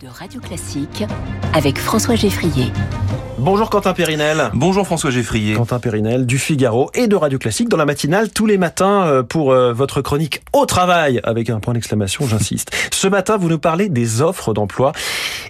de Radio Classique avec François Geffrier. Bonjour Quentin Périnel. Bonjour François Geffrier. Quentin Périnel du Figaro et de Radio Classique dans la matinale tous les matins euh, pour euh, votre chronique au travail avec un point d'exclamation, j'insiste. Ce matin, vous nous parlez des offres d'emploi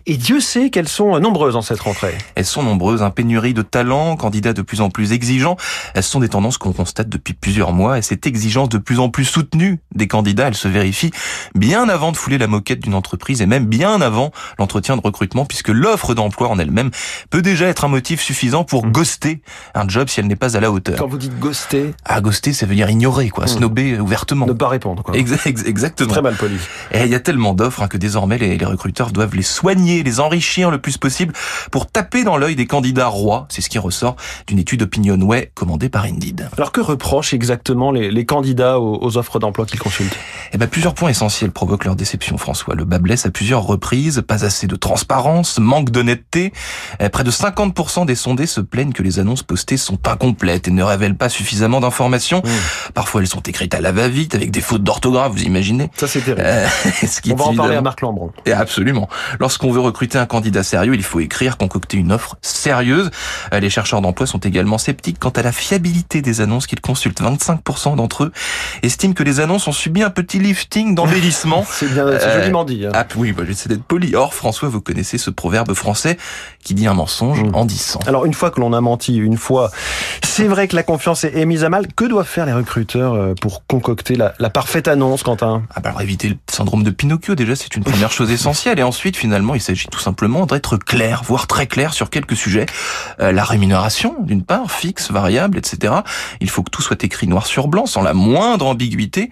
et Dieu sait qu'elles sont nombreuses en cette rentrée. Elles sont nombreuses, un pénurie de talents, candidats de plus en plus exigeants. Elles sont des tendances qu'on constate depuis plusieurs mois et cette exigence de plus en plus soutenue des candidats, elle se vérifie bien avant de fouler la moquette d'une entreprise et même bien avant l'entretien de recrutement puisque l'offre d'emploi en elle-même peut déjà être un motif suffisant pour mmh. ghoster un job si elle n'est pas à la hauteur. Quand vous dites ghoster Ah, ghoster, ça veut dire ignorer, quoi, mmh. snober ouvertement. Ne pas répondre, quoi. exactement. Très mal poli. Et il y a tellement d'offres hein, que désormais les, les, recruteurs doivent les soigner, les enrichir le plus possible pour taper dans l'œil des candidats rois. C'est ce qui ressort d'une étude Opinionway commandée par Indeed. Alors que reprochent exactement les, les candidats aux, aux offres d'emploi qu'ils consultent? Eh ben, plusieurs points essentiels provoquent leur déception, François. Le bas blesse à plusieurs reprises, pas assez de transparence, manque d'honnêteté. Eh, près de 50% des sondés se plaignent que les annonces postées sont incomplètes et ne révèlent pas suffisamment d'informations. Mmh. Parfois, elles sont écrites à la va-vite avec des fautes d'orthographe, vous imaginez Ça, c'est terrible. Euh, ce qui On va en parler à Marc Lambron. Et absolument. Lorsqu'on veut recruter un candidat sérieux, il faut écrire, concocter une offre sérieuse. Euh, les chercheurs d'emploi sont également sceptiques quant à la fiabilité des annonces qu'ils consultent. 25% d'entre eux estiment que les annonces ont subi un petit lifting d'embellissement. c'est bien, c'est euh, joliment dit. Hein. Ah, oui, bah, j'essaie d'être poli. Or, François, vous connaissez ce proverbe français qui dit un mensonge mmh. en disant. Alors, une fois que l'on a menti, une fois, c'est vrai que la confiance est mise à mal. Que doivent faire les recruteurs euh, pour concocter la, la parfaite annonce, Quentin? Ah bah alors éviter le syndrome de Pinocchio, déjà, c'est une première chose essentielle. Et ensuite, finalement, il s'agit tout simplement d'être clair, voire très clair sur quelques sujets. Euh, la rémunération, d'une part, fixe, variable, etc. Il faut que tout soit écrit noir sur blanc, sans la moindre ambiguïté.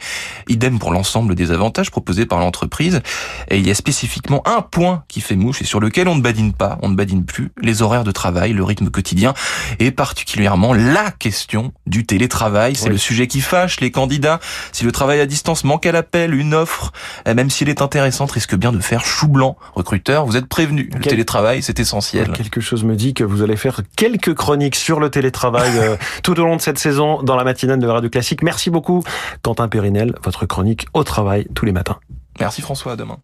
Idem pour l'ensemble des avantages proposés par l'entreprise. Et il y a spécifiquement un point qui fait mouche et sur lequel on ne badine pas, on ne badine plus, les horaires de travail, le rythme quotidien et particulièrement la question du télétravail. C'est le sujet qui fâche les candidats. Si le travail à distance manque à l'appel, une offre, même s'il est intéressante, risque bien de faire chou blanc. Recruteur, vous êtes prévenu. Le télétravail, c'est essentiel. Quelque chose me dit que vous allez faire quelques chroniques sur le télétravail euh, tout au long de cette saison dans la matinale de Radio Classique. Merci beaucoup, Quentin Périnel, votre chronique au travail tous les matins. Merci François, à demain.